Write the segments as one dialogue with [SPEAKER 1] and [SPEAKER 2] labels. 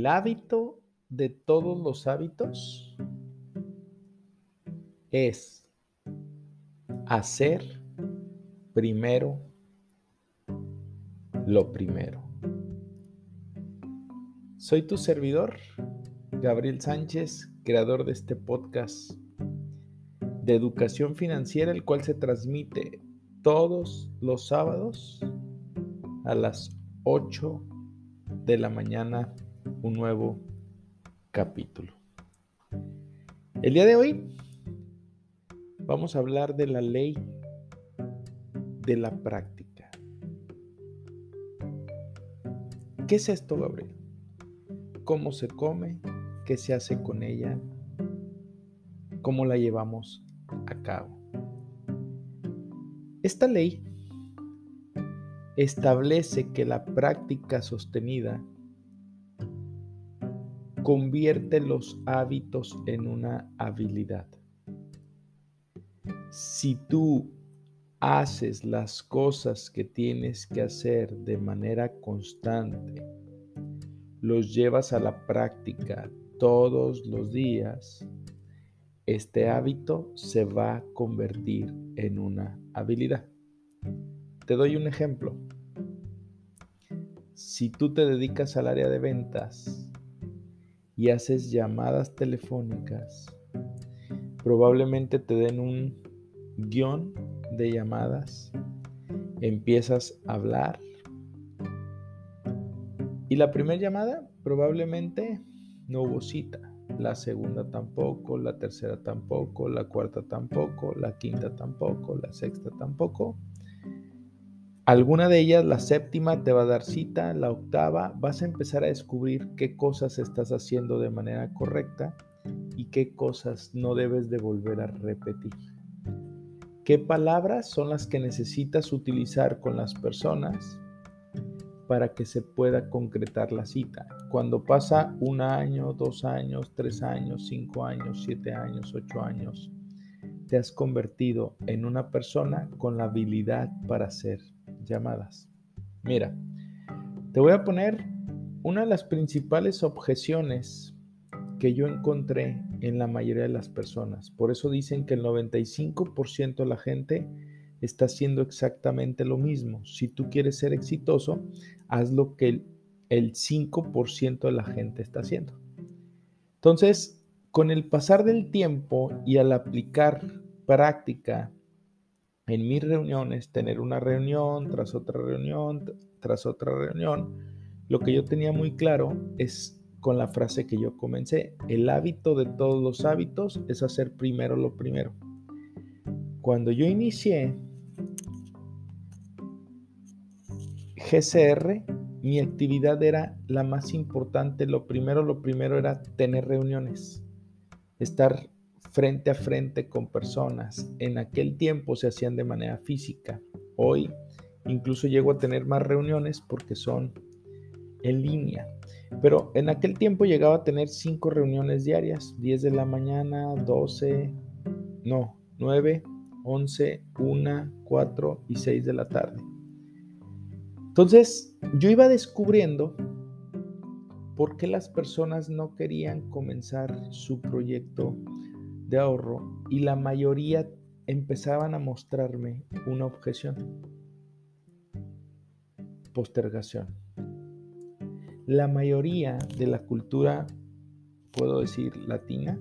[SPEAKER 1] El hábito de todos los hábitos es hacer primero lo primero. Soy tu servidor, Gabriel Sánchez, creador de este podcast de educación financiera, el cual se transmite todos los sábados a las 8 de la mañana un nuevo capítulo. El día de hoy vamos a hablar de la ley de la práctica. ¿Qué es esto, Gabriel? ¿Cómo se come? ¿Qué se hace con ella? ¿Cómo la llevamos a cabo? Esta ley establece que la práctica sostenida convierte los hábitos en una habilidad. Si tú haces las cosas que tienes que hacer de manera constante, los llevas a la práctica todos los días, este hábito se va a convertir en una habilidad. Te doy un ejemplo. Si tú te dedicas al área de ventas y haces llamadas telefónicas, probablemente te den un guion de llamadas, empiezas a hablar y la primera llamada probablemente no hubo cita, la segunda tampoco, la tercera tampoco, la cuarta tampoco, la quinta tampoco, la sexta tampoco Alguna de ellas, la séptima, te va a dar cita, la octava, vas a empezar a descubrir qué cosas estás haciendo de manera correcta y qué cosas no debes de volver a repetir. ¿Qué palabras son las que necesitas utilizar con las personas para que se pueda concretar la cita? Cuando pasa un año, dos años, tres años, cinco años, siete años, ocho años, te has convertido en una persona con la habilidad para hacer llamadas. Mira, te voy a poner una de las principales objeciones que yo encontré en la mayoría de las personas. Por eso dicen que el 95% de la gente está haciendo exactamente lo mismo. Si tú quieres ser exitoso, haz lo que el, el 5% de la gente está haciendo. Entonces, con el pasar del tiempo y al aplicar práctica en mis reuniones, tener una reunión tras otra reunión, tras otra reunión, lo que yo tenía muy claro es con la frase que yo comencé, el hábito de todos los hábitos es hacer primero lo primero. Cuando yo inicié GCR, mi actividad era la más importante, lo primero, lo primero era tener reuniones, estar frente a frente con personas. En aquel tiempo se hacían de manera física. Hoy incluso llego a tener más reuniones porque son en línea. Pero en aquel tiempo llegaba a tener cinco reuniones diarias, 10 de la mañana, 12, no, 9, 11, 1, 4 y 6 de la tarde. Entonces, yo iba descubriendo por qué las personas no querían comenzar su proyecto de ahorro y la mayoría empezaban a mostrarme una objeción. Postergación. La mayoría de la cultura, puedo decir, latina,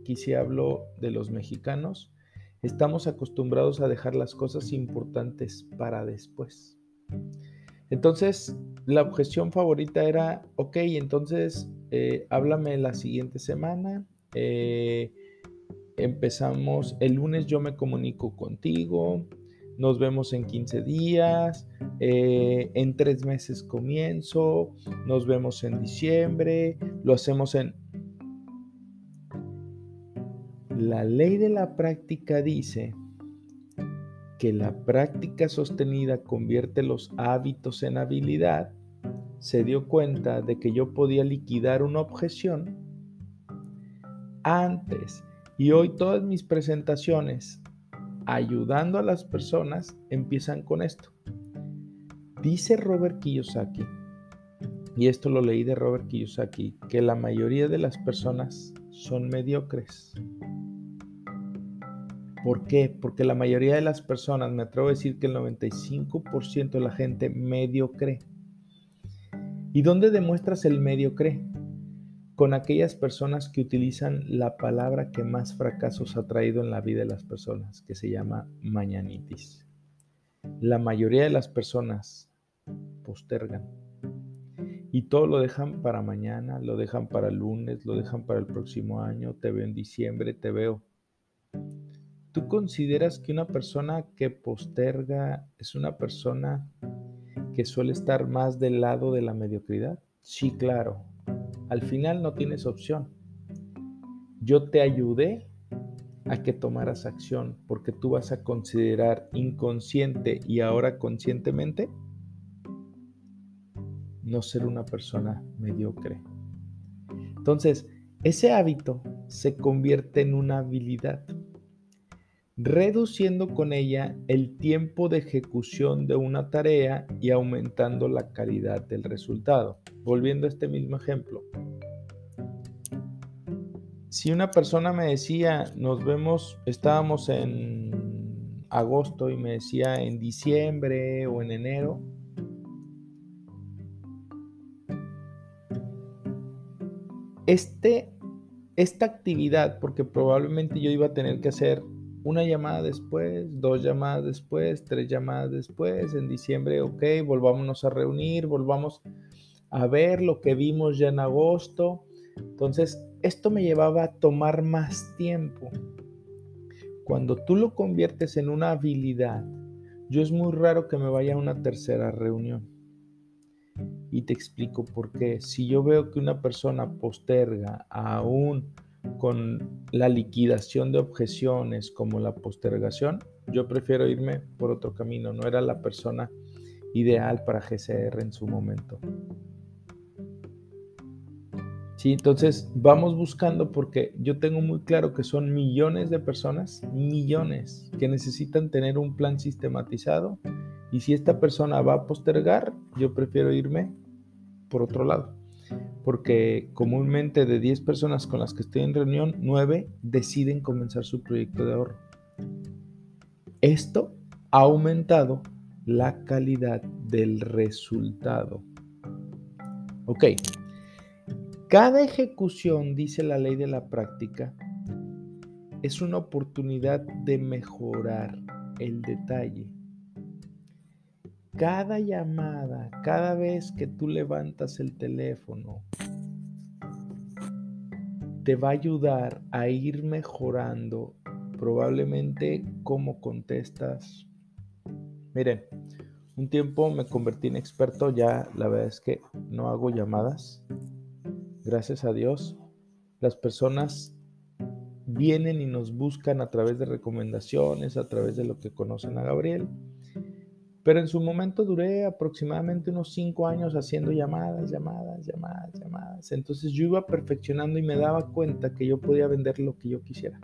[SPEAKER 1] aquí sí hablo de los mexicanos, estamos acostumbrados a dejar las cosas importantes para después. Entonces, la objeción favorita era, ok, entonces eh, háblame la siguiente semana, eh, empezamos, el lunes yo me comunico contigo, nos vemos en 15 días, eh, en tres meses comienzo, nos vemos en diciembre, lo hacemos en... La ley de la práctica dice que la práctica sostenida convierte los hábitos en habilidad, se dio cuenta de que yo podía liquidar una objeción antes y hoy todas mis presentaciones ayudando a las personas empiezan con esto. Dice Robert Kiyosaki, y esto lo leí de Robert Kiyosaki, que la mayoría de las personas son mediocres. ¿Por qué? Porque la mayoría de las personas, me atrevo a decir que el 95% de la gente medio cree. ¿Y dónde demuestras el medio cree? Con aquellas personas que utilizan la palabra que más fracasos ha traído en la vida de las personas, que se llama mañanitis. La mayoría de las personas postergan y todo lo dejan para mañana, lo dejan para lunes, lo dejan para el próximo año, te veo en diciembre, te veo. ¿Tú consideras que una persona que posterga es una persona que suele estar más del lado de la mediocridad? Sí, claro. Al final no tienes opción. Yo te ayudé a que tomaras acción porque tú vas a considerar inconsciente y ahora conscientemente no ser una persona mediocre. Entonces, ese hábito se convierte en una habilidad reduciendo con ella el tiempo de ejecución de una tarea y aumentando la calidad del resultado. Volviendo a este mismo ejemplo. Si una persona me decía, nos vemos, estábamos en agosto y me decía en diciembre o en enero, este, esta actividad, porque probablemente yo iba a tener que hacer una llamada después, dos llamadas después, tres llamadas después, en diciembre, ok, volvámonos a reunir, volvamos a ver lo que vimos ya en agosto. Entonces, esto me llevaba a tomar más tiempo. Cuando tú lo conviertes en una habilidad, yo es muy raro que me vaya a una tercera reunión. Y te explico por qué. Si yo veo que una persona posterga aún con la liquidación de objeciones como la postergación, yo prefiero irme por otro camino. No era la persona ideal para GCR en su momento. Sí, entonces vamos buscando porque yo tengo muy claro que son millones de personas, millones, que necesitan tener un plan sistematizado. Y si esta persona va a postergar, yo prefiero irme por otro lado porque comúnmente de 10 personas con las que estoy en reunión, 9 deciden comenzar su proyecto de ahorro. Esto ha aumentado la calidad del resultado. Ok, cada ejecución, dice la ley de la práctica, es una oportunidad de mejorar el detalle cada llamada, cada vez que tú levantas el teléfono, te va a ayudar a ir mejorando probablemente cómo contestas. Miren, un tiempo me convertí en experto, ya la verdad es que no hago llamadas. Gracias a Dios, las personas vienen y nos buscan a través de recomendaciones, a través de lo que conocen a Gabriel pero en su momento duré aproximadamente unos cinco años haciendo llamadas, llamadas, llamadas, llamadas. Entonces yo iba perfeccionando y me daba cuenta que yo podía vender lo que yo quisiera.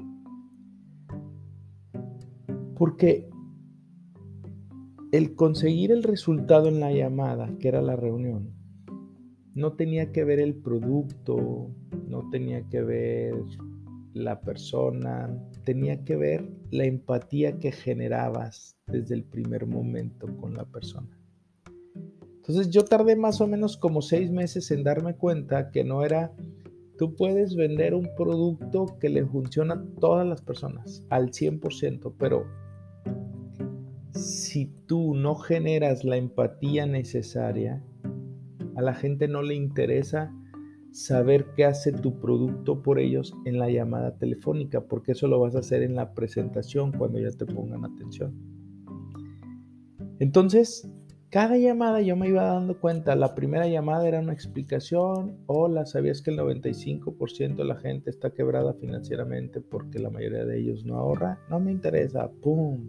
[SPEAKER 1] Porque el conseguir el resultado en la llamada, que era la reunión, no tenía que ver el producto, no tenía que ver la persona, tenía que ver la empatía que generabas desde el primer momento con la persona. Entonces yo tardé más o menos como seis meses en darme cuenta que no era, tú puedes vender un producto que le funciona a todas las personas al 100%, pero si tú no generas la empatía necesaria, a la gente no le interesa saber qué hace tu producto por ellos en la llamada telefónica, porque eso lo vas a hacer en la presentación cuando ya te pongan atención. Entonces, cada llamada yo me iba dando cuenta, la primera llamada era una explicación, hola, ¿sabías que el 95% de la gente está quebrada financieramente porque la mayoría de ellos no ahorra? No me interesa, ¡pum!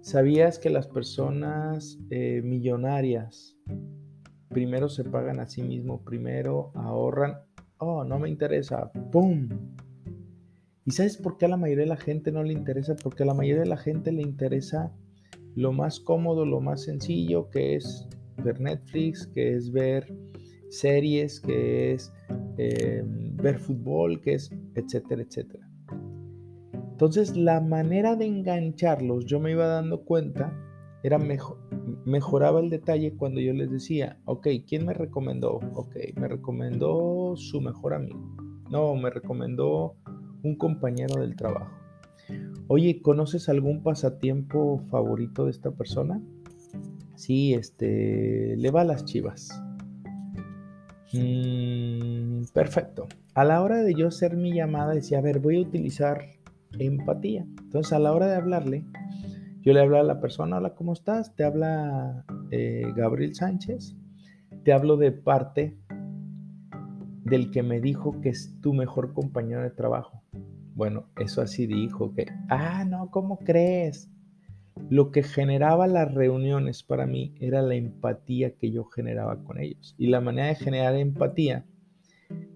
[SPEAKER 1] ¿Sabías que las personas eh, millonarias primero se pagan a sí mismos, primero ahorran? Oh, no me interesa, ¡pum! ¿Y sabes por qué a la mayoría de la gente no le interesa? Porque a la mayoría de la gente le interesa lo más cómodo, lo más sencillo, que es ver Netflix, que es ver series, que es em, ver fútbol, que es etcétera, etcétera. Entonces la manera de engancharlos, yo me iba dando cuenta, era mejor, mejoraba el detalle cuando yo les decía, ok, ¿quién me recomendó? Ok, me recomendó su mejor amigo. No, me recomendó un compañero del trabajo. Oye, ¿conoces algún pasatiempo favorito de esta persona? Sí, este, le va a las chivas. Mm, perfecto. A la hora de yo hacer mi llamada decía, a ver, voy a utilizar empatía. Entonces a la hora de hablarle, yo le hablo a la persona, hola, ¿cómo estás? Te habla eh, Gabriel Sánchez. Te hablo de parte del que me dijo que es tu mejor compañero de trabajo. Bueno, eso así dijo que, ah, no, ¿cómo crees? Lo que generaba las reuniones para mí era la empatía que yo generaba con ellos. Y la manera de generar empatía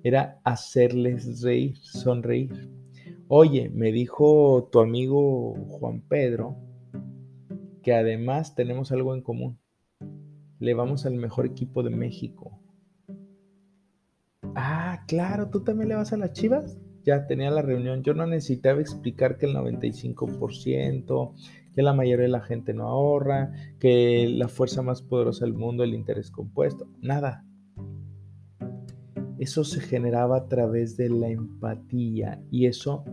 [SPEAKER 1] era hacerles reír, sonreír. Oye, me dijo tu amigo Juan Pedro que además tenemos algo en común. Le vamos al mejor equipo de México. Ah, claro, ¿tú también le vas a las Chivas? Ya tenía la reunión, yo no necesitaba explicar que el 95%, que la mayoría de la gente no ahorra, que la fuerza más poderosa del mundo el interés compuesto, nada. Eso se generaba a través de la empatía y eso,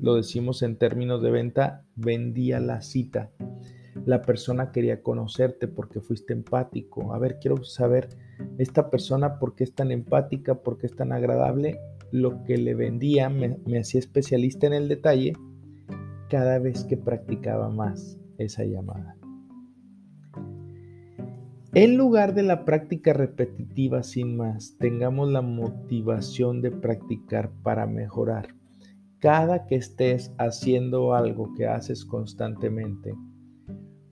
[SPEAKER 1] lo decimos en términos de venta, vendía la cita. La persona quería conocerte porque fuiste empático. A ver, quiero saber esta persona por qué es tan empática, por qué es tan agradable lo que le vendía me, hacía especialista en el detalle cada vez que practicaba más esa llamada. En lugar de la práctica repetitiva sin más, tengamos la motivación de practicar para mejorar. Cada que estés haciendo algo que haces constantemente,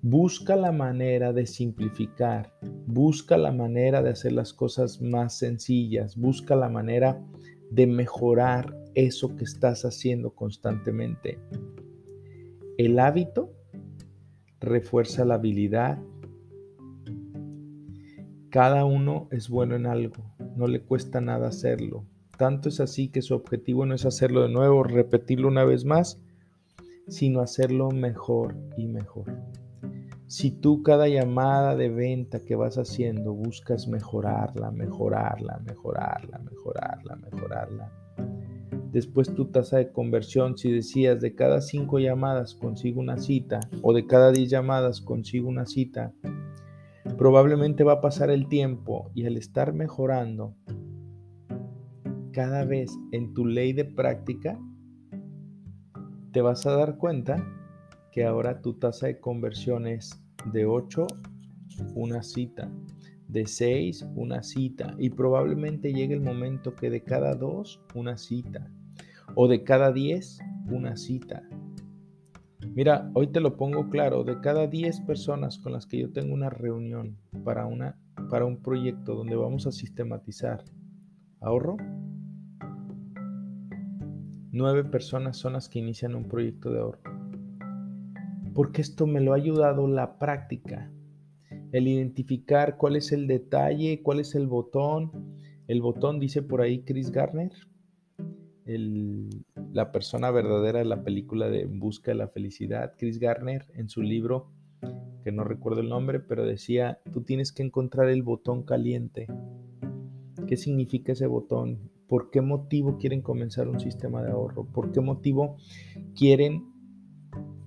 [SPEAKER 1] busca la manera de simplificar, busca la manera de hacer las cosas más sencillas, busca la manera de mejorar eso que estás haciendo constantemente. El hábito refuerza la habilidad. Cada uno es bueno en algo, no le cuesta nada hacerlo. Tanto es así que su objetivo no es hacerlo de nuevo, repetirlo una vez más, sino hacerlo mejor y mejor. Si tú cada llamada de venta que vas haciendo buscas mejorarla, mejorarla, mejorarla, mejorarla, mejorarla, después tu tasa de conversión, si decías de cada cinco llamadas consigo una cita o de cada diez llamadas consigo una cita, probablemente va a pasar el tiempo y al estar mejorando cada vez en tu ley de práctica, te vas a dar cuenta que ahora tu tasa de conversión es de 8, una cita, de 6, una cita, y probablemente llegue el momento que de cada 2, una cita, o de cada 10, una cita. Mira, hoy te lo pongo claro, de cada 10 personas con las que yo tengo una reunión para, una, para un proyecto donde vamos a sistematizar ahorro, 9 personas son las que inician un proyecto de ahorro porque esto me lo ha ayudado la práctica, el identificar cuál es el detalle, cuál es el botón. El botón dice por ahí Chris Garner, la persona verdadera de la película de Busca de la Felicidad. Chris Garner en su libro, que no recuerdo el nombre, pero decía, tú tienes que encontrar el botón caliente. ¿Qué significa ese botón? ¿Por qué motivo quieren comenzar un sistema de ahorro? ¿Por qué motivo quieren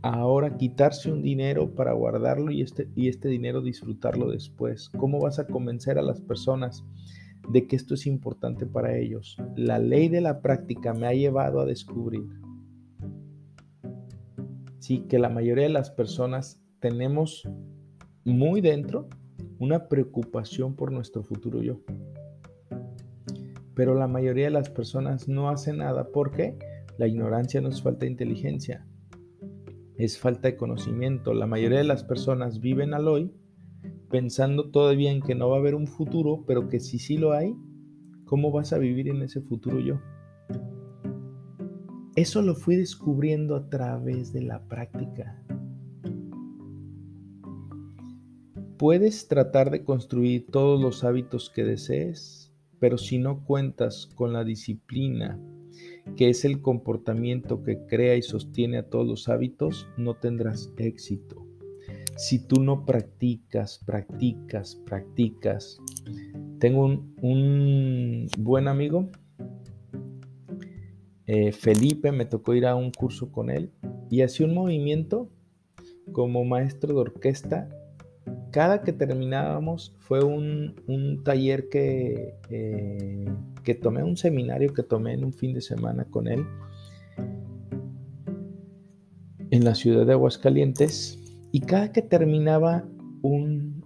[SPEAKER 1] ahora quitarse un dinero para guardarlo y este, y este dinero disfrutarlo después? ¿Cómo vas a convencer a las personas de que esto es importante para ellos? La ley de la práctica me ha llevado a descubrir sí que la mayoría de las personas tenemos muy dentro una preocupación por nuestro futuro yo. Pero la mayoría de las personas no hace nada porque la ignorancia no es falta inteligencia, es falta de conocimiento. La mayoría de las personas viven al hoy pensando todavía en que no va a haber un futuro, pero que si sí lo hay, ¿cómo vas a vivir en ese futuro yo? Eso lo fui descubriendo a través de la práctica. Puedes tratar de construir todos los hábitos que desees, pero si no cuentas con la disciplina, que es el comportamiento que crea y sostiene a todos los hábitos, no tendrás éxito. Si tú no practicas, practicas, practicas. Tengo un, buen amigo, eh, Felipe, me tocó ir a un curso con él y hacía un movimiento como maestro de orquesta cada que terminábamos fue un, taller que, eh, que tomé, un seminario que tomé en un fin de semana con él en la ciudad de Aguascalientes y cada que terminaba un,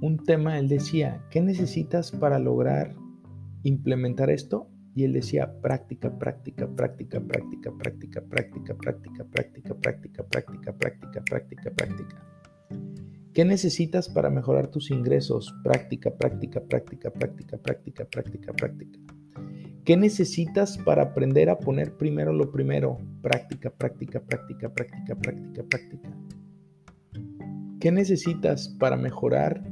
[SPEAKER 1] un tema, él decía, ¿qué necesitas para lograr implementar esto? Y él decía, práctica, práctica, práctica, práctica, práctica, práctica, práctica, práctica, práctica, práctica, práctica, práctica, práctica. ¿Qué necesitas para mejorar tus ingresos? Práctica, práctica, práctica, práctica, práctica, práctica, práctica. ¿Qué necesitas para aprender a poner primero lo primero? Práctica, práctica, práctica, práctica, práctica, práctica. ¿Qué necesitas para mejorar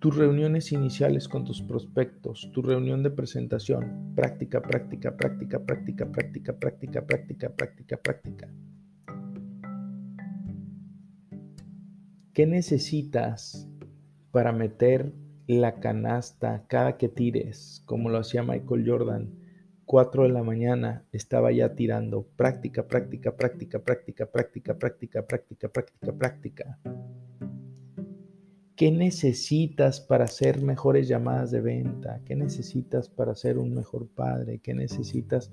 [SPEAKER 1] tus reuniones iniciales con tus prospectos, tu reunión de presentación? Práctica, práctica, práctica, práctica, práctica, práctica, práctica, práctica, práctica. ¿Qué necesitas para meter la canasta cada que tires, como lo hacía Michael Jordan? 4 de la mañana estaba ya tirando. Práctica, práctica, práctica, práctica, práctica, práctica, práctica, práctica, práctica. ¿Qué necesitas para hacer mejores llamadas de venta? ¿Qué necesitas para ser un mejor padre? ¿Qué necesitas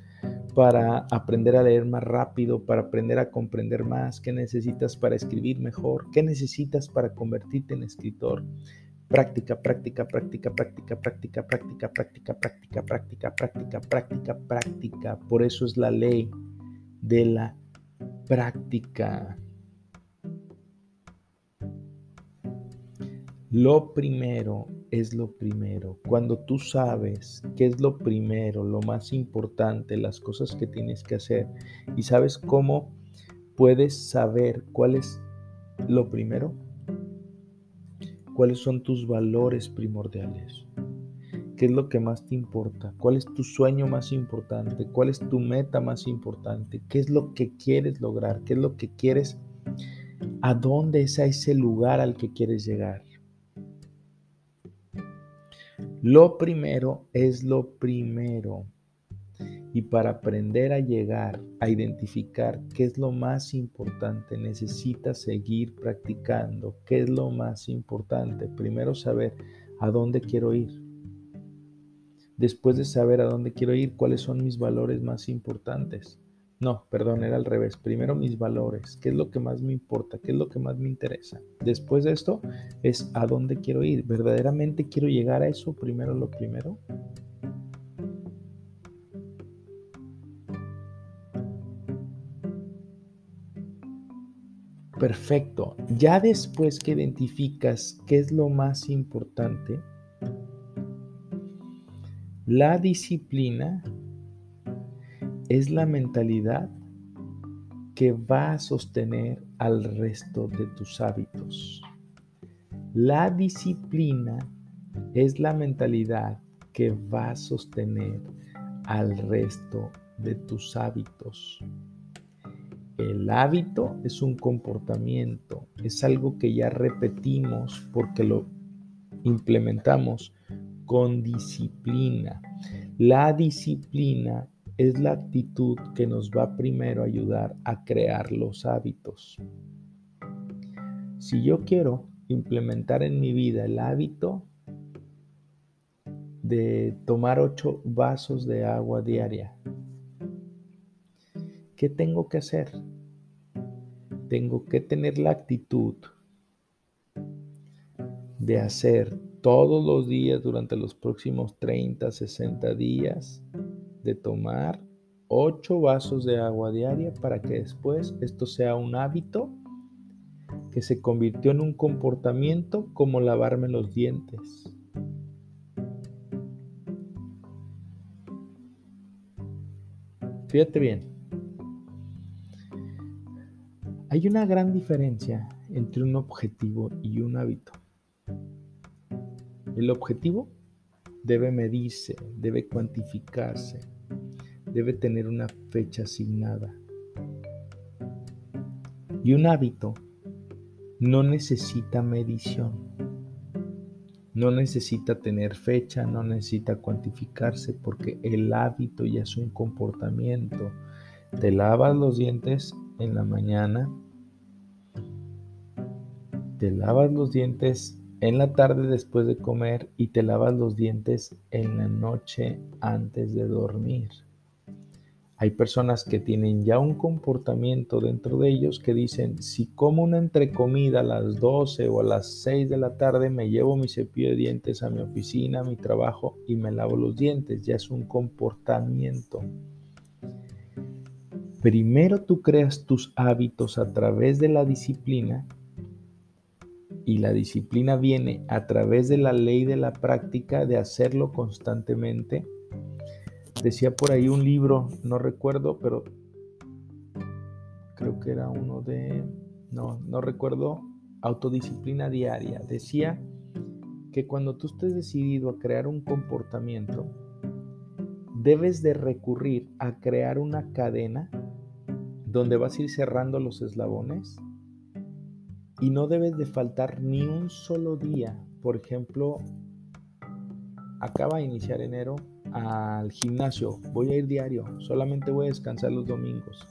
[SPEAKER 1] para aprender a leer más rápido, para aprender a comprender más? ¿Qué necesitas para escribir mejor? ¿Qué necesitas para convertirte en escritor? Práctica, práctica, práctica, práctica, práctica, práctica, práctica, práctica, práctica, práctica, práctica, práctica. Por eso es la ley de la práctica. Lo primero es lo primero. Cuando tú sabes qué es lo primero, lo más importante, las cosas que tienes que hacer y sabes cómo puedes saber cuál es lo primero, cuáles son tus valores primordiales, qué es lo que más te importa, cuál es tu sueño más importante, cuál es tu meta más importante, qué es lo que quieres lograr, qué es lo que quieres, a dónde es a ese lugar al que quieres llegar. Lo primero es lo primero. Y para aprender a llegar a identificar qué es lo más importante, necesitas seguir practicando. ¿Qué es lo más importante? Primero saber a dónde quiero ir. Después de saber a dónde quiero ir, cuáles son mis valores más importantes. No, perdón, era al revés. Primero mis valores, qué es lo que más me importa, qué es lo que más me interesa. Después de esto es a dónde quiero ir. ¿Verdaderamente quiero llegar a eso primero lo primero? Perfecto. Ya después que identificas qué es lo más importante, la disciplina es la mentalidad que va a sostener al resto de tus hábitos. La disciplina es la mentalidad que va a sostener al resto de tus hábitos. El hábito es un comportamiento, es algo que ya repetimos porque lo implementamos con disciplina. La disciplina es la actitud que nos va primero a ayudar a crear los hábitos. Si yo quiero implementar en mi vida el hábito de tomar ocho vasos de agua diaria, ¿qué tengo que hacer? Tengo que tener la actitud de hacer todos los días durante los próximos 30, 60 días, de tomar 8 vasos de agua diaria para que después esto sea un hábito que se convirtió en un comportamiento como lavarme los dientes. Fíjate bien. Hay una gran diferencia entre un objetivo y un hábito. El objetivo debe medirse, debe cuantificarse, debe tener una fecha asignada. Y un hábito no necesita medición, no necesita tener fecha, no necesita cuantificarse porque el hábito ya es un comportamiento. Te lavas los dientes en la mañana, te lavas los dientes en la tarde después de comer y te lavas los dientes en la noche antes de dormir. Hay personas que tienen ya un comportamiento dentro de ellos que dicen, si como una entrecomida a las 12 o a las 6 de la tarde, me llevo mi cepillo de dientes a mi oficina, a mi trabajo y me lavo los dientes. Ya es un comportamiento. Primero tú creas tus hábitos a través de la disciplina y la disciplina viene a través de la ley de la práctica de hacerlo constantemente Decía por ahí un libro, no recuerdo, pero creo que era uno de, no, no recuerdo, autodisciplina diaria. Decía que cuando tú estés decidido a crear un comportamiento, debes de recurrir a crear una cadena donde vas a ir cerrando los eslabones y no debes de faltar ni un solo día. Por ejemplo, acaba de iniciar enero, al gimnasio, voy a ir diario, solamente voy a descansar los domingos.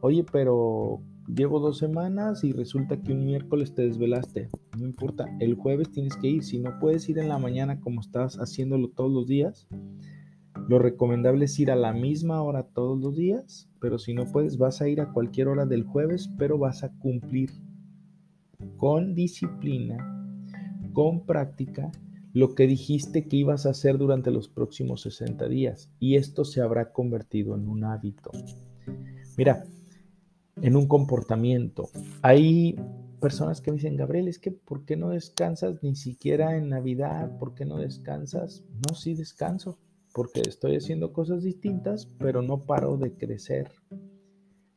[SPEAKER 1] Oye, pero llevo dos semanas y resulta que un miércoles te desvelaste. No importa, el jueves tienes que ir. Si no puedes ir en la mañana como estás haciéndolo todos los días, lo recomendable es ir a la misma hora todos los días, pero si no puedes, vas a ir a cualquier hora del jueves, pero vas a cumplir con disciplina, con práctica lo que dijiste que ibas a hacer durante los próximos 60 días y esto se habrá convertido en un hábito. Mira, en un comportamiento. Hay personas que me dicen, Gabriel, es que ¿por qué no descansas ni siquiera en Navidad? ¿Por qué no descansas? No, sí descanso, porque estoy haciendo cosas distintas, pero no paro de crecer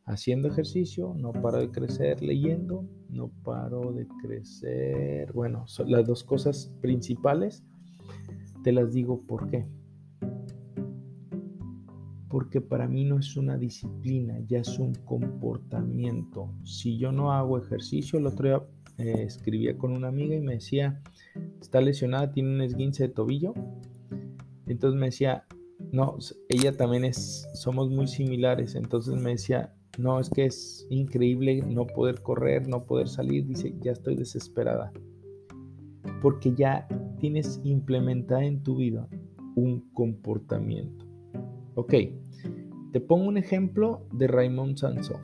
[SPEAKER 1] haciendo ejercicio, no paro de crecer leyendo, no paro de crecer. Bueno, son las dos cosas principales. Te las digo por qué. Porque para mí no es una disciplina, ya es un comportamiento. Si yo no hago ejercicio, el otro día eh, escribía con una amiga y me decía, está lesionada, tiene un esguince de tobillo. Entonces me decía, no, ella también es, somos muy similares. Entonces me decía, no, es que es increíble no poder correr, no poder salir. Dice, ya estoy desesperada. Porque ya tienes implementada en tu vida un comportamiento. Ok, te pongo un ejemplo de Raymond Sansó.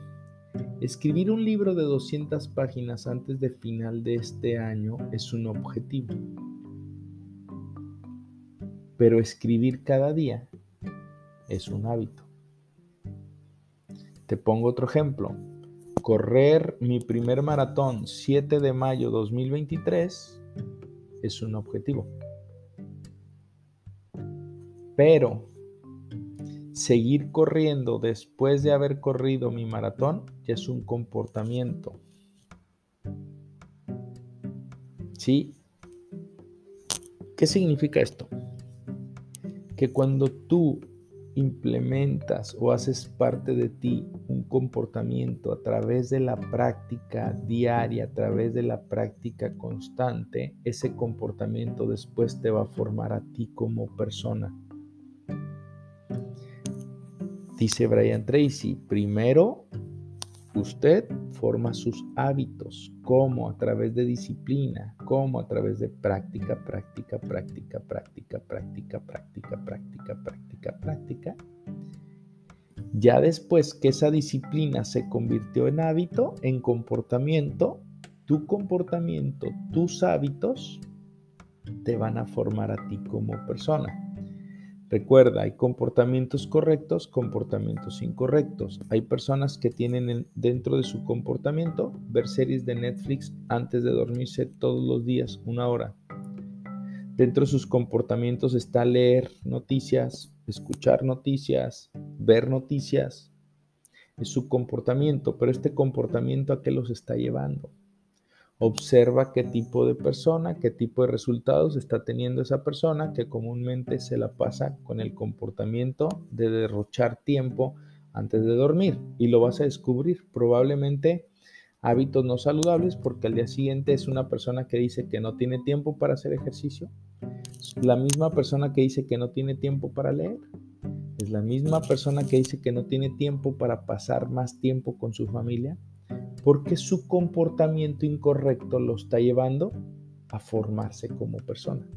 [SPEAKER 1] Escribir un libro de 200 páginas antes de final de este año es un objetivo. Pero escribir cada día es un hábito. Te pongo otro ejemplo. Correr mi primer maratón 7 de mayo 2023 es un objetivo. Pero seguir corriendo después de haber corrido mi maratón ya es un comportamiento. ¿Sí? ¿Qué significa esto? Que cuando tú implementas o haces parte de ti un comportamiento a través de la práctica diaria, a través de la práctica constante, ese comportamiento después te va a formar a ti como persona. Dice Brian Tracy, primero usted forma sus hábitos, como a través de disciplina, como a través de práctica, práctica, práctica, práctica, práctica, práctica, práctica, práctica, práctica. Ya después que esa disciplina se convirtió en hábito, en comportamiento, tu comportamiento, tus hábitos te van a formar a ti como persona. Recuerda, hay comportamientos correctos, comportamientos incorrectos. Hay personas que tienen dentro de su comportamiento ver series de Netflix antes de dormirse todos los días, una hora. Dentro de sus comportamientos está leer noticias, escuchar noticias, ver noticias. Es su comportamiento, pero este comportamiento a qué los está llevando? Observa qué tipo de persona, qué tipo de resultados está teniendo esa persona que comúnmente se la pasa con el comportamiento de derrochar tiempo antes de dormir y lo vas a descubrir. Probablemente hábitos no saludables porque al día siguiente es una persona que dice que no tiene tiempo para hacer ejercicio, la misma persona que dice que no tiene tiempo para leer, es la misma persona que dice que no tiene tiempo para pasar más tiempo con su familia porque su comportamiento incorrecto lo está llevando a formarse como persona.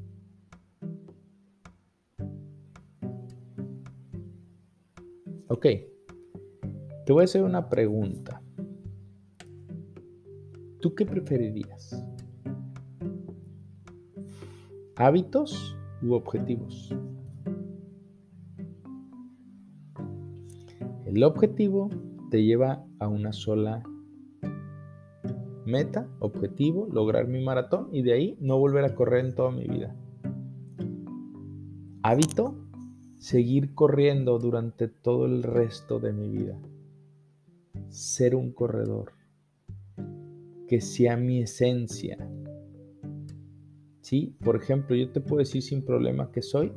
[SPEAKER 1] Ok, te voy a hacer una pregunta. ¿Tú qué preferirías? ¿Hábitos u objetivos? El objetivo te lleva a una sola meta, objetivo, lograr mi maratón y de ahí no volver a correr en toda mi vida. Hábito, seguir corriendo durante todo el resto de mi vida. Ser un corredor. Que sea mi esencia. Sí, por ejemplo, yo te puedo decir sin problema que soy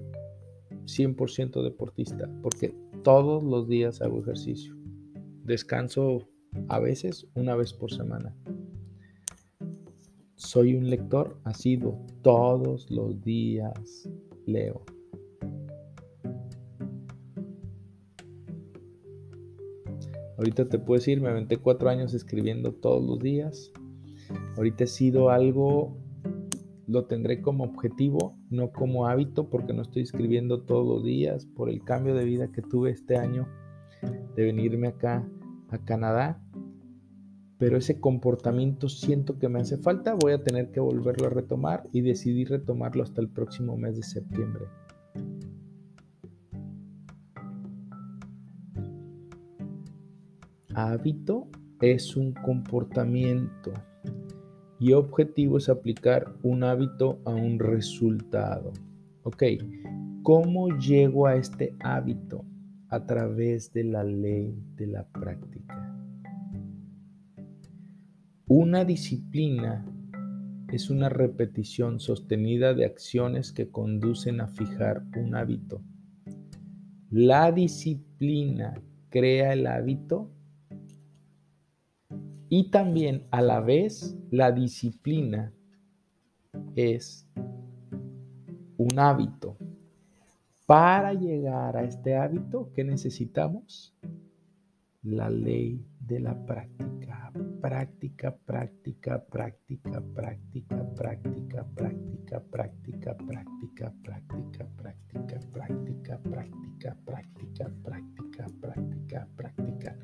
[SPEAKER 1] 100% deportista, porque todos los días hago ejercicio. Descanso a veces una vez por semana. Soy un lector asiduo. Todos los días leo. Ahorita te puedo decir, me aventé cuatro años escribiendo todos los días. Ahorita he sido algo, lo tendré como objetivo, no como hábito, porque no estoy escribiendo todos los días por el cambio de vida que tuve este año de venirme acá a Canadá pero ese comportamiento siento que me hace falta, voy a tener que volverlo a retomar y decidí retomarlo hasta el próximo mes de septiembre. Hábito es un comportamiento y objetivo es aplicar un hábito a un resultado. Ok, ¿cómo llego a este hábito? A través de la ley de la práctica. Una disciplina es una repetición sostenida de acciones que conducen a fijar un hábito. La disciplina crea el hábito y también a la vez la disciplina es un hábito. Para llegar a este hábito, ¿qué necesitamos? La ley de la práctica, práctica, práctica, práctica, práctica, práctica, práctica, práctica, práctica, práctica, práctica, práctica, práctica, práctica, práctica, práctica, práctica,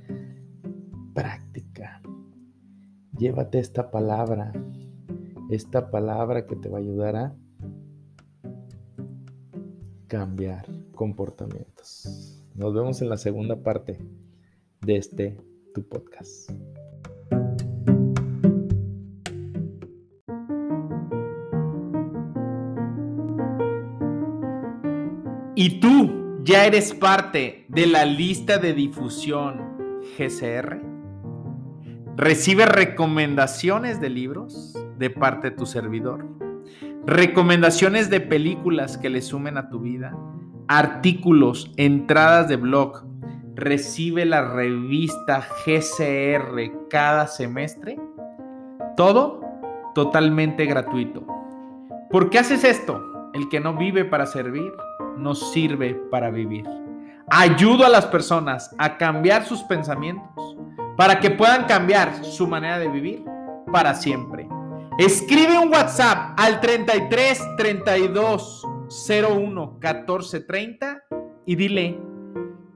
[SPEAKER 1] práctica. Llévate esta palabra, esta palabra que te va a ayudar a cambiar comportamientos. Nos vemos en la segunda parte de este podcast.
[SPEAKER 2] ¿Y tú ya eres parte de la lista de difusión GCR? ¿Recibe recomendaciones de libros de parte de tu servidor? ¿Recomendaciones de películas que le sumen a tu vida? ¿Artículos, entradas de blog, recibe la revista GCR cada semestre. Todo totalmente gratuito. ¿Por qué haces esto? El que no vive para servir, no sirve para vivir. Ayudo a las personas a cambiar sus pensamientos para que puedan cambiar su manera de vivir para siempre. Escribe un WhatsApp al 33 32 01 14 30 y dile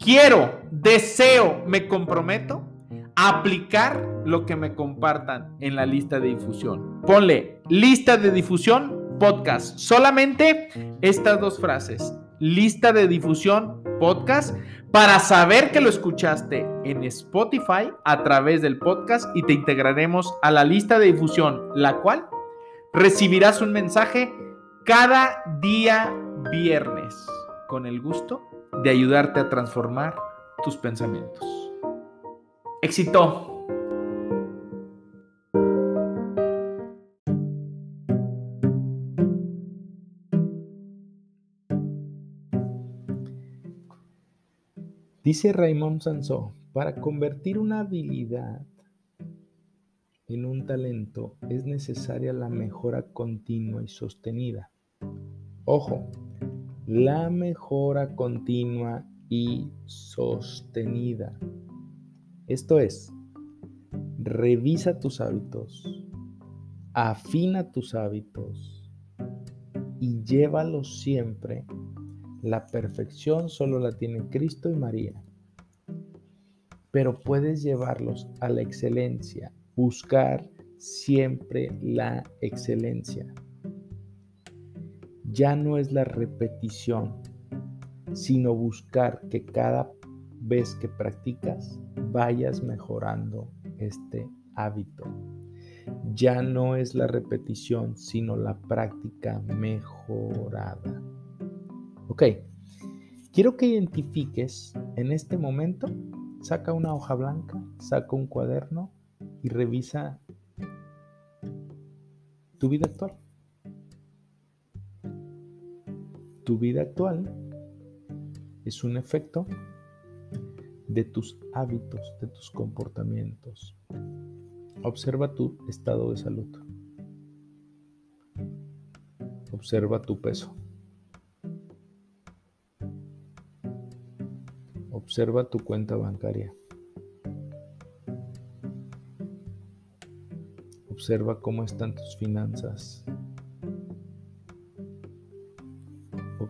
[SPEAKER 2] quiero, deseo, me comprometo a aplicar lo que me compartan en la lista de difusión. Ponle lista de difusión podcast. Solamente estas dos frases. Lista de difusión podcast para saber que lo escuchaste en Spotify a través del podcast y te integraremos a la lista de difusión, la cual recibirás un mensaje cada día viernes con el gusto de ayudarte a transformar tus pensamientos. Éxito.
[SPEAKER 1] Dice Raymond Sansó, para convertir una habilidad en un talento es necesaria la mejora continua y sostenida. Ojo, la mejora continua y sostenida. Esto es, revisa tus hábitos, afina tus hábitos y llévalos siempre. La perfección solo la tienen Cristo y María. Pero puedes llevarlos a la excelencia, buscar siempre la excelencia ya no es la repetición, sino buscar que cada vez que practicas vayas mejorando este hábito. Ya no es la repetición, sino la práctica mejorada. Ok, quiero que identifiques en este momento, saca una hoja blanca, saca un cuaderno y revisa tu vida actual. Tu vida actual es un efecto de tus hábitos, de tus comportamientos. Observa tu estado de salud. Observa tu peso. Observa tu cuenta bancaria. Observa cómo están tus finanzas.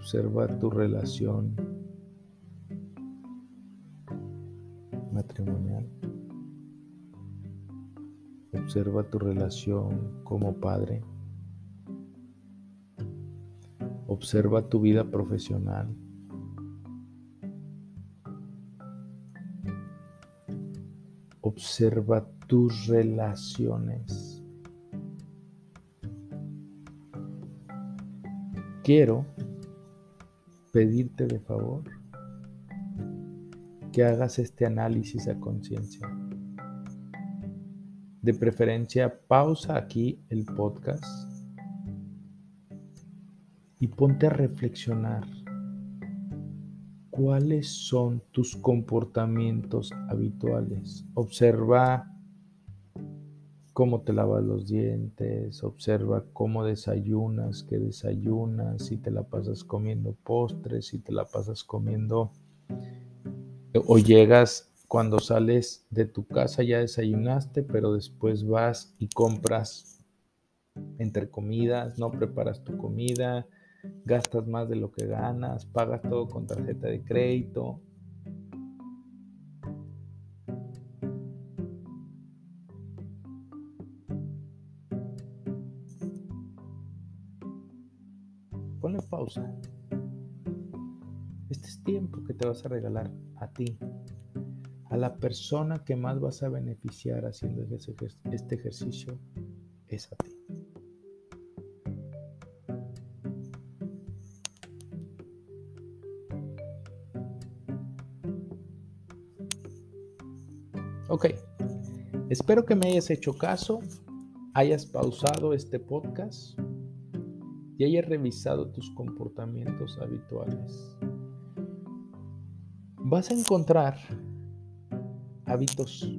[SPEAKER 1] Observa tu relación matrimonial. Observa tu relación como padre. Observa tu vida profesional. Observa tus relaciones. Quiero pedirte de favor que hagas este análisis a conciencia. De preferencia, pausa aquí el podcast y ponte a reflexionar cuáles son tus comportamientos habituales. Observa cómo te lavas los dientes, observa cómo desayunas, qué desayunas, si te la pasas comiendo postres, si te la pasas comiendo o llegas cuando sales de tu casa ya desayunaste, pero después vas y compras entre comidas, no preparas tu comida, gastas más de lo que ganas, pagas todo con tarjeta de crédito, vas a regalar a ti, a la persona que más vas a beneficiar haciendo este ejercicio, es a ti. Ok, espero que me hayas hecho caso, hayas pausado este podcast y hayas revisado tus comportamientos habituales. Vas a encontrar hábitos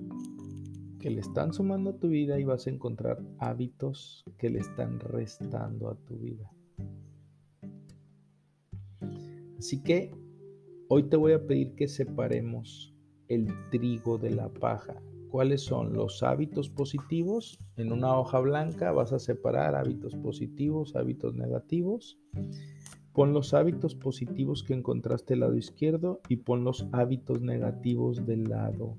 [SPEAKER 1] que le están sumando a tu vida y vas a encontrar hábitos que le están restando a tu vida. Así que hoy te voy a pedir que separemos el trigo de la paja cuáles son los hábitos positivos. En una hoja blanca vas a separar hábitos positivos, hábitos negativos. Pon los hábitos positivos que encontraste del lado izquierdo y pon los hábitos negativos del lado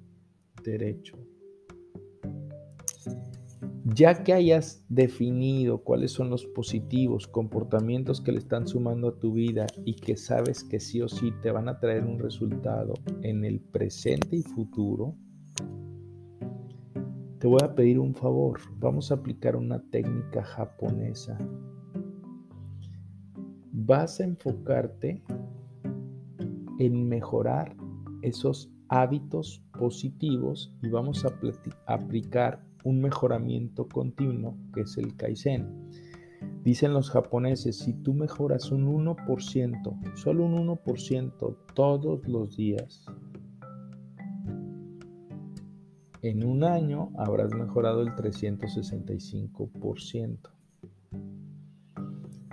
[SPEAKER 1] derecho. Ya que hayas definido cuáles son los positivos, comportamientos que le están sumando a tu vida y que sabes que sí o sí te van a traer un resultado en el presente y futuro, te voy a pedir un favor. Vamos a aplicar una técnica japonesa. Vas a enfocarte en mejorar esos hábitos positivos y vamos a aplicar un mejoramiento continuo que es el Kaizen. Dicen los japoneses, si tú mejoras un 1%, solo un 1% todos los días, en un año habrás mejorado el 365%.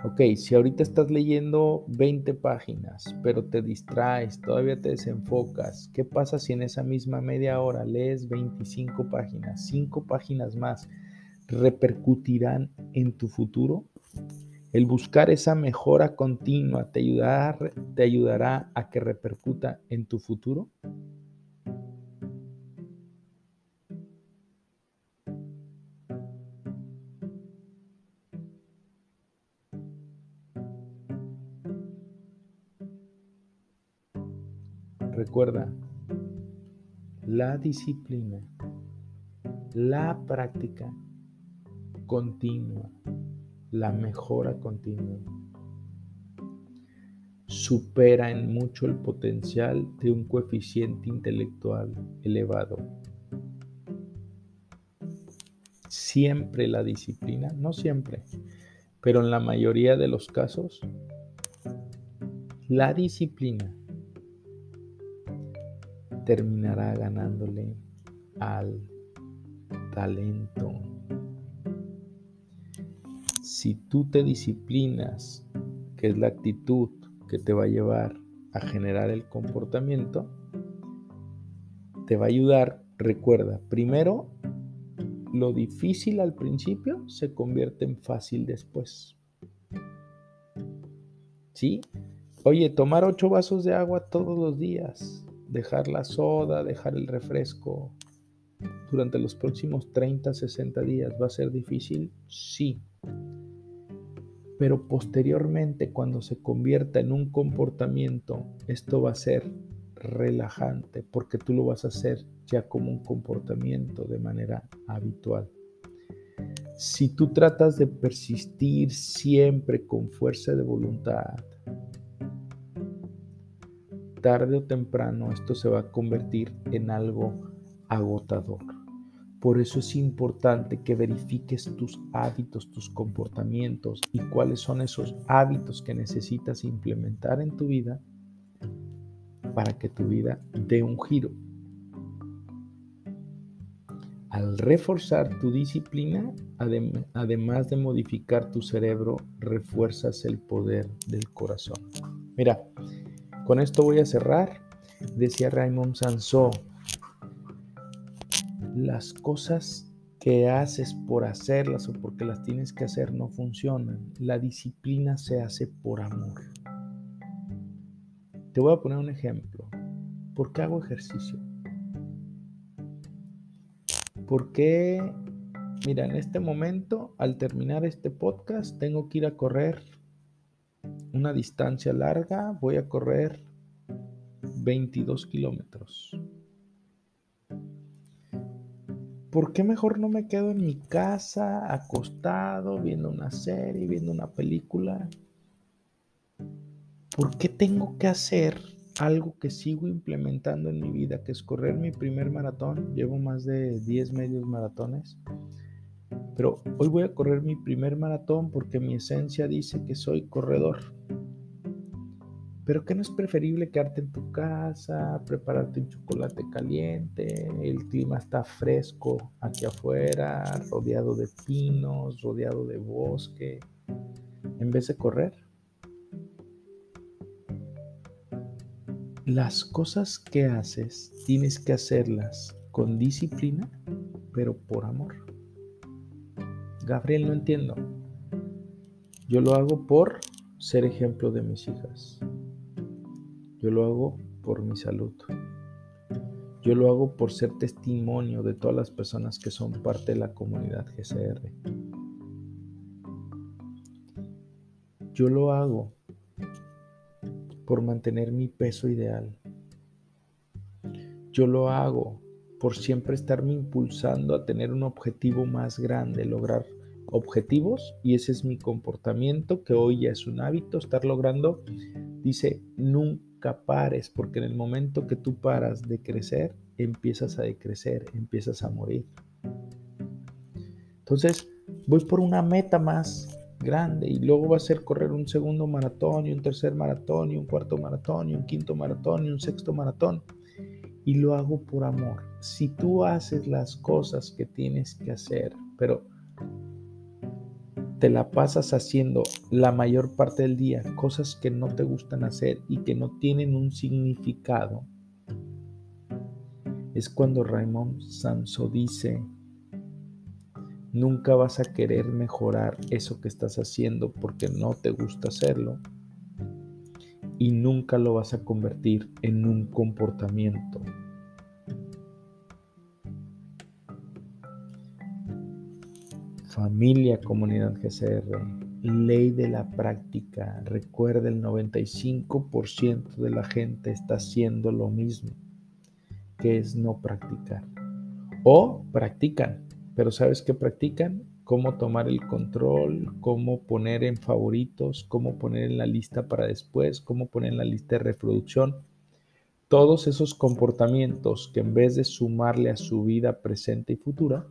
[SPEAKER 1] Ok, si ahorita estás leyendo 20 páginas, pero te distraes, todavía te desenfocas, ¿qué pasa si en esa misma media hora lees 25 páginas, 5 páginas más? ¿Repercutirán en tu futuro? El buscar esa mejora continua te te ayudará a que repercuta en tu futuro. Recuerda, la disciplina, la práctica continua, la mejora continua, supera en mucho el potencial de un coeficiente intelectual elevado. Siempre la disciplina, no siempre, pero en la mayoría de los casos, la disciplina terminará ganándole al talento. Si tú te disciplinas, que es la actitud que te va a llevar a generar el comportamiento, te va a ayudar, recuerda, primero, lo difícil al principio se convierte en fácil después. ¿Sí? Oye, tomar ocho vasos de agua todos los días dejar la soda, dejar el refresco durante los próximos 30, 60 días va a ser difícil, sí. Pero posteriormente, cuando se convierta en un comportamiento, esto va a ser relajante porque tú lo vas a hacer ya como un comportamiento de manera habitual. Si tú tratas de persistir siempre con fuerza de voluntad, tarde o temprano esto se va a convertir en algo agotador. Por eso es importante que verifiques tus hábitos, tus comportamientos y cuáles son esos hábitos que necesitas implementar en tu vida para que tu vida dé un giro. Al reforzar tu disciplina, además de modificar tu cerebro, refuerzas el poder del corazón. Mira, con esto voy a cerrar. Decía Raymond Sansó, las cosas que haces por hacerlas o porque las tienes que hacer no funcionan. La disciplina se hace por amor. Te voy a poner un ejemplo. ¿Por qué hago ejercicio? Porque, mira, en este momento, al terminar este podcast, tengo que ir a correr una distancia larga, voy a correr 22 kilómetros. ¿Por qué mejor no me quedo en mi casa, acostado, viendo una serie, viendo una película? ¿Por qué tengo que hacer algo que sigo implementando en mi vida, que es correr mi primer maratón? Llevo más de 10 medios maratones. Pero hoy voy a correr mi primer maratón porque mi esencia dice que soy corredor. Pero ¿qué no es preferible quedarte en tu casa, prepararte un chocolate caliente? El clima está fresco aquí afuera, rodeado de pinos, rodeado de bosque, en vez de correr. Las cosas que haces tienes que hacerlas con disciplina, pero por amor. Gabriel, no entiendo. Yo lo hago por ser ejemplo de mis hijas. Yo lo hago por mi salud. Yo lo hago por ser testimonio de todas las personas que son parte de la comunidad GCR. Yo lo hago por mantener mi peso ideal. Yo lo hago por siempre estarme impulsando a tener un objetivo más grande, lograr objetivos y ese es mi comportamiento que hoy ya es un hábito estar logrando. Dice, nunca pares porque en el momento que tú paras de crecer, empiezas a decrecer, empiezas a morir. Entonces, voy por una meta más grande y luego va a ser correr un segundo maratón y un tercer maratón y un cuarto maratón y un quinto maratón y un sexto maratón y lo hago por amor. Si tú haces las cosas que tienes que hacer, pero te la pasas haciendo la mayor parte del día cosas que no te gustan hacer y que no tienen un significado, es cuando Raymond Sanso dice, nunca vas a querer mejorar eso que estás haciendo porque no te gusta hacerlo y nunca lo vas a convertir en un comportamiento. Familia Comunidad GCR, ley de la práctica. Recuerda, el 95% de la gente está haciendo lo mismo, que es no practicar. O practican, pero ¿sabes qué practican? cómo tomar el control, cómo poner en favoritos, cómo poner en la lista para después, cómo poner en la lista de reproducción. Todos esos comportamientos que en vez de sumarle a su vida presente y futura,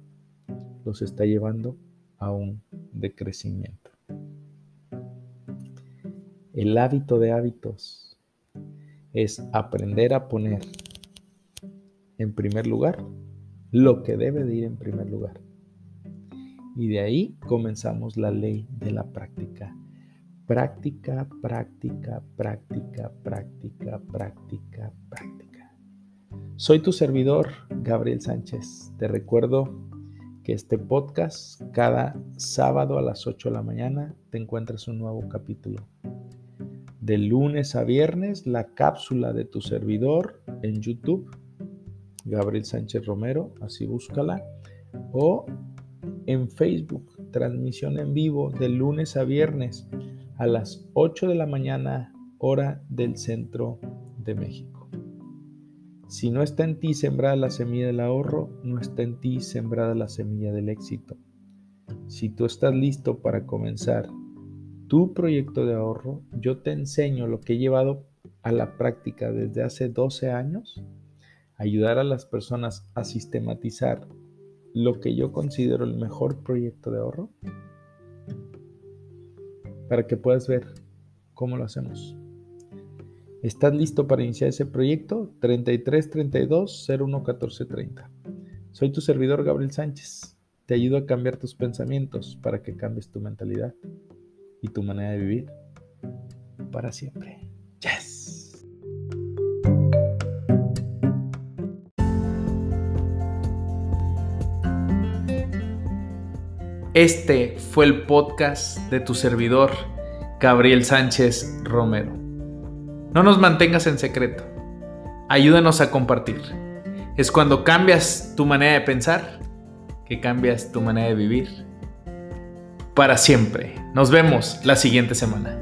[SPEAKER 1] los está llevando a un decrecimiento. El hábito de hábitos es aprender a poner en primer lugar lo que debe de ir en primer lugar. Y de ahí comenzamos la ley de la práctica. Práctica, práctica, práctica, práctica, práctica, práctica. Soy tu servidor, Gabriel Sánchez. Te recuerdo que este podcast, cada sábado a las 8 de la mañana, te encuentras un nuevo capítulo. De lunes a viernes, la cápsula de tu servidor en YouTube, Gabriel Sánchez Romero, así búscala. O en Facebook, transmisión en vivo de lunes a viernes a las 8 de la mañana, hora del centro de México. Si no está en ti sembrada la semilla del ahorro, no está en ti sembrada la semilla del éxito. Si tú estás listo para comenzar tu proyecto de ahorro, yo te enseño lo que he llevado a la práctica desde hace 12 años, ayudar a las personas a sistematizar lo que yo considero el mejor proyecto de ahorro para que puedas ver cómo lo hacemos. ¿Estás listo para iniciar ese proyecto? 33 32 01 14 30. Soy tu servidor Gabriel Sánchez. Te ayudo a cambiar tus pensamientos para que cambies tu mentalidad y tu manera de vivir para siempre. Yes. Este fue el podcast de tu servidor, Gabriel Sánchez Romero. No nos mantengas en secreto. Ayúdanos a compartir. Es cuando cambias tu manera de pensar que cambias tu manera de vivir. Para siempre. Nos vemos la siguiente semana.